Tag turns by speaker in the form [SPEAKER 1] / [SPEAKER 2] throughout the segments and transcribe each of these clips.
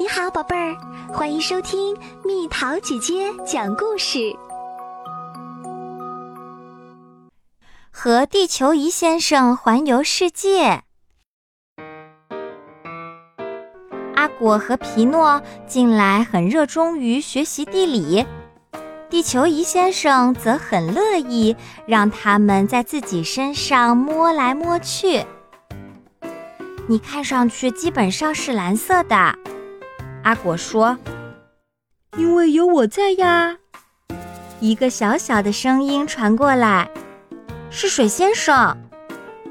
[SPEAKER 1] 你好，宝贝儿，欢迎收听蜜桃姐姐讲故事。
[SPEAKER 2] 和地球仪先生环游世界。阿果和皮诺近来很热衷于学习地理，地球仪先生则很乐意让他们在自己身上摸来摸去。你看上去基本上是蓝色的。阿果说：“
[SPEAKER 3] 因为有我在呀。”
[SPEAKER 2] 一个小小的声音传过来：“是水先生。”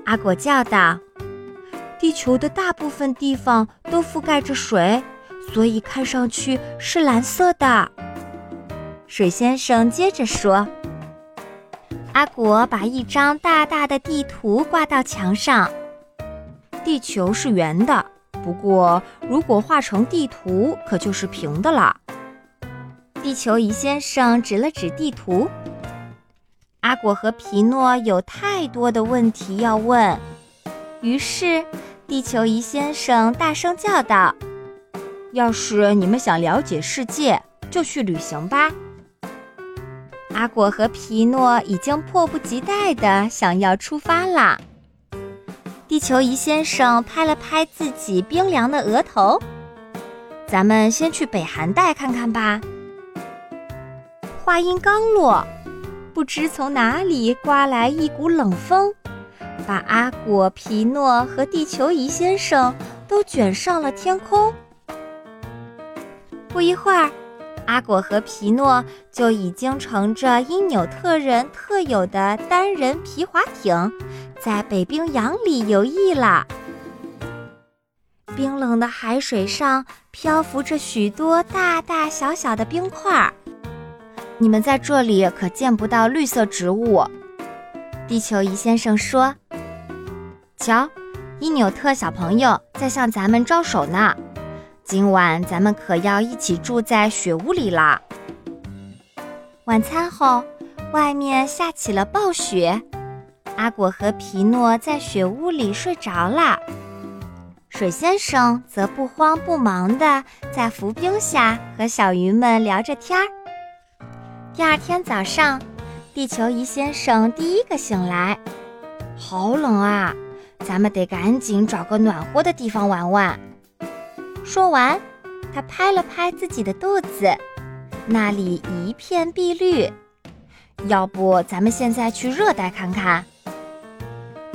[SPEAKER 2] 阿果叫道：“
[SPEAKER 3] 地球的大部分地方都覆盖着水，所以看上去是蓝色的。”
[SPEAKER 2] 水先生接着说：“阿果把一张大大的地图挂到墙上，
[SPEAKER 3] 地球是圆的。”不过，如果画成地图，可就是平的了。
[SPEAKER 2] 地球仪先生指了指地图。阿果和皮诺有太多的问题要问，于是地球仪先生大声叫道：“
[SPEAKER 3] 要是你们想了解世界，就去旅行吧！”
[SPEAKER 2] 阿果和皮诺已经迫不及待地想要出发了。地球仪先生拍了拍自己冰凉的额头，“咱们先去北寒带看看吧。”话音刚落，不知从哪里刮来一股冷风，把阿果、皮诺和地球仪先生都卷上了天空。不一会儿，阿果和皮诺就已经乘着因纽特人特有的单人皮划艇。在北冰洋里游弋了。冰冷的海水上漂浮着许多大大小小的冰块，你们在这里可见不到绿色植物。地球仪先生说：“瞧，伊纽特小朋友在向咱们招手呢。今晚咱们可要一起住在雪屋里啦。”晚餐后，外面下起了暴雪。阿果和皮诺在雪屋里睡着了，水先生则不慌不忙地在浮冰下和小鱼们聊着天儿。第二天早上，地球仪先生第一个醒来，好冷啊，咱们得赶紧找个暖和的地方玩玩。说完，他拍了拍自己的肚子，那里一片碧绿。要不，咱们现在去热带看看？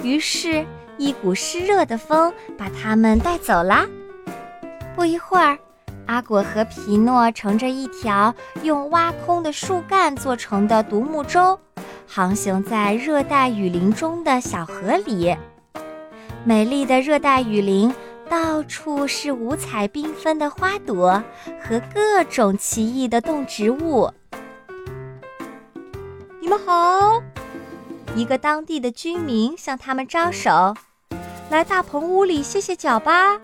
[SPEAKER 2] 于是，一股湿热的风把他们带走了。不一会儿，阿果和皮诺乘着一条用挖空的树干做成的独木舟，航行在热带雨林中的小河里。美丽的热带雨林，到处是五彩缤纷的花朵和各种奇异的动植物。
[SPEAKER 3] 你们好。
[SPEAKER 2] 一个当地的居民向他们招手：“
[SPEAKER 3] 来大棚屋里歇歇脚吧。”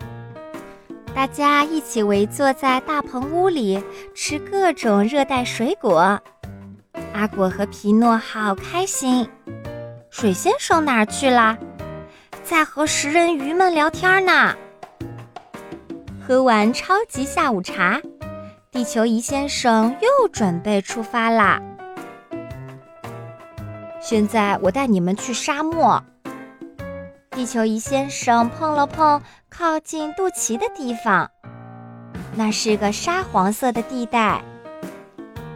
[SPEAKER 2] 大家一起围坐在大棚屋里，吃各种热带水果。阿果和皮诺好开心。水先生哪儿去了？在和食人鱼们聊天呢。喝完超级下午茶，地球仪先生又准备出发啦。
[SPEAKER 3] 现在我带你们去沙漠。
[SPEAKER 2] 地球仪先生碰了碰靠近肚脐的地方，那是个沙黄色的地带。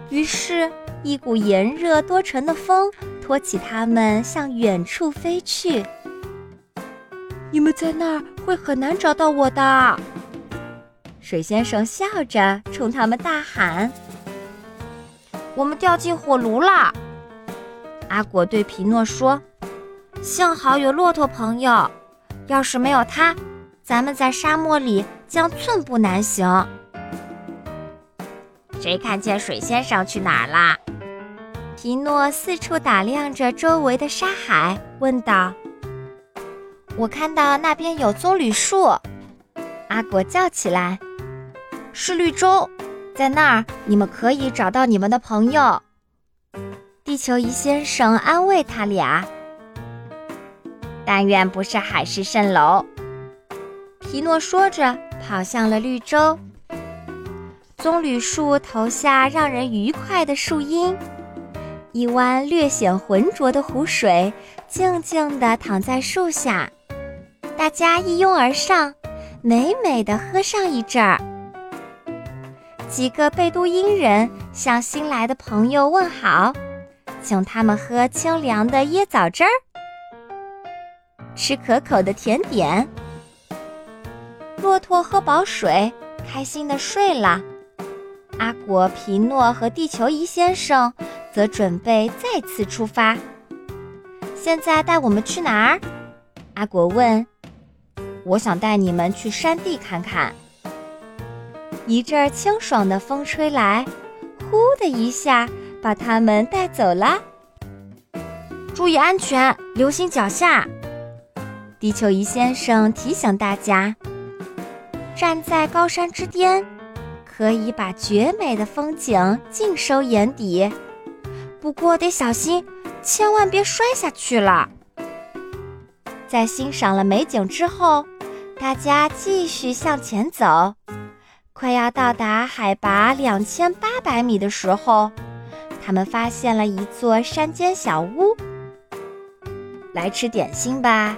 [SPEAKER 2] 于是，一股炎热多尘的风托起他们向远处飞去。
[SPEAKER 3] 你们在那儿会很难找到我的。
[SPEAKER 2] 水先生笑着冲他们大喊：“
[SPEAKER 3] 我们掉进火炉了。”
[SPEAKER 2] 阿果对皮诺说：“幸好有骆驼朋友，要是没有他，咱们在沙漠里将寸步难行。”
[SPEAKER 4] 谁看见水先生去哪儿啦？
[SPEAKER 2] 皮诺四处打量着周围的沙海，问道：“我看到那边有棕榈树。”阿果叫起来：“
[SPEAKER 3] 是绿洲，在那儿你们可以找到你们的朋友。”
[SPEAKER 2] 地球仪先生安慰他俩：“
[SPEAKER 4] 但愿不是海市蜃楼。”
[SPEAKER 2] 皮诺说着，跑向了绿洲。棕榈树投下让人愉快的树荫，一湾略显浑浊的湖水静静地躺在树下，大家一拥而上，美美地喝上一阵儿。几个贝都因人向新来的朋友问好，请他们喝清凉的椰枣汁儿，吃可口的甜点。骆驼喝饱水，开心地睡了。阿果、皮诺和地球仪先生则准备再次出发。现在带我们去哪儿？阿果问。我想带你们去山地看看。一阵清爽的风吹来，呼的一下把他们带走了。注意安全，留心脚下。地球仪先生提醒大家：站在高山之巅，可以把绝美的风景尽收眼底，不过得小心，千万别摔下去了。在欣赏了美景之后，大家继续向前走。快要到达海拔两千八百米的时候，他们发现了一座山间小屋。来吃点心吧，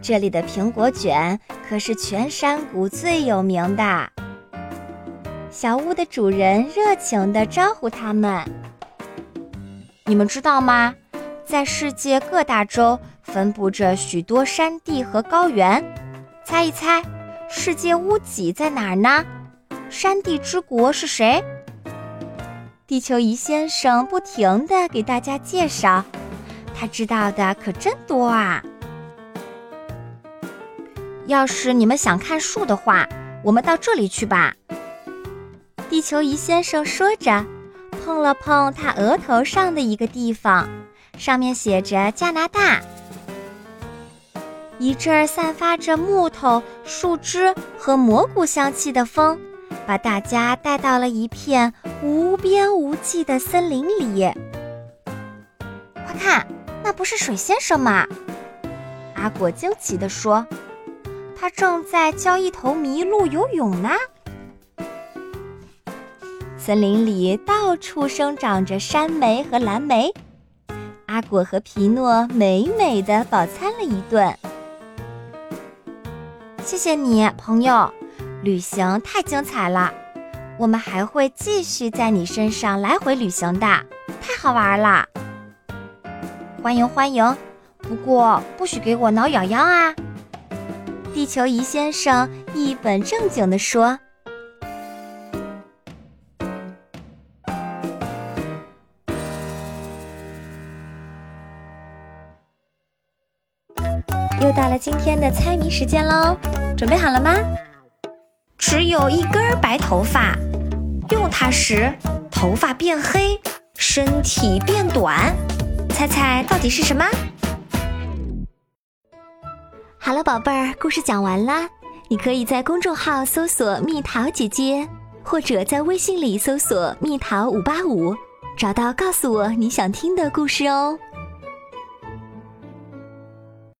[SPEAKER 2] 这里的苹果卷可是全山谷最有名的。小屋的主人热情地招呼他们。你们知道吗？在世界各大洲分布着许多山地和高原，猜一猜，世界屋脊在哪儿呢？山地之国是谁？地球仪先生不停地给大家介绍，他知道的可真多啊！要是你们想看树的话，我们到这里去吧。地球仪先生说着，碰了碰他额头上的一个地方，上面写着“加拿大”。一阵散发着木头、树枝和蘑菇香气的风。把大家带到了一片无边无际的森林里。快看，那不是水先生吗？阿果惊奇地说：“他正在教一头麋鹿游泳呢。”森林里到处生长着山莓和蓝莓。阿果和皮诺美美的饱餐了一顿。谢谢你，朋友。旅行太精彩了，我们还会继续在你身上来回旅行的，太好玩了！欢迎欢迎，不过不许给我挠痒痒啊！地球仪先生一本正经地说。又到了今天的猜谜时间喽，准备好了吗？只有一根白头发，用它时头发变黑，身体变短。猜猜到底是什么？
[SPEAKER 1] 好了，宝贝儿，故事讲完啦。你可以在公众号搜索“蜜桃姐姐”，或者在微信里搜索“蜜桃五八五”，找到告诉我你想听的故事哦。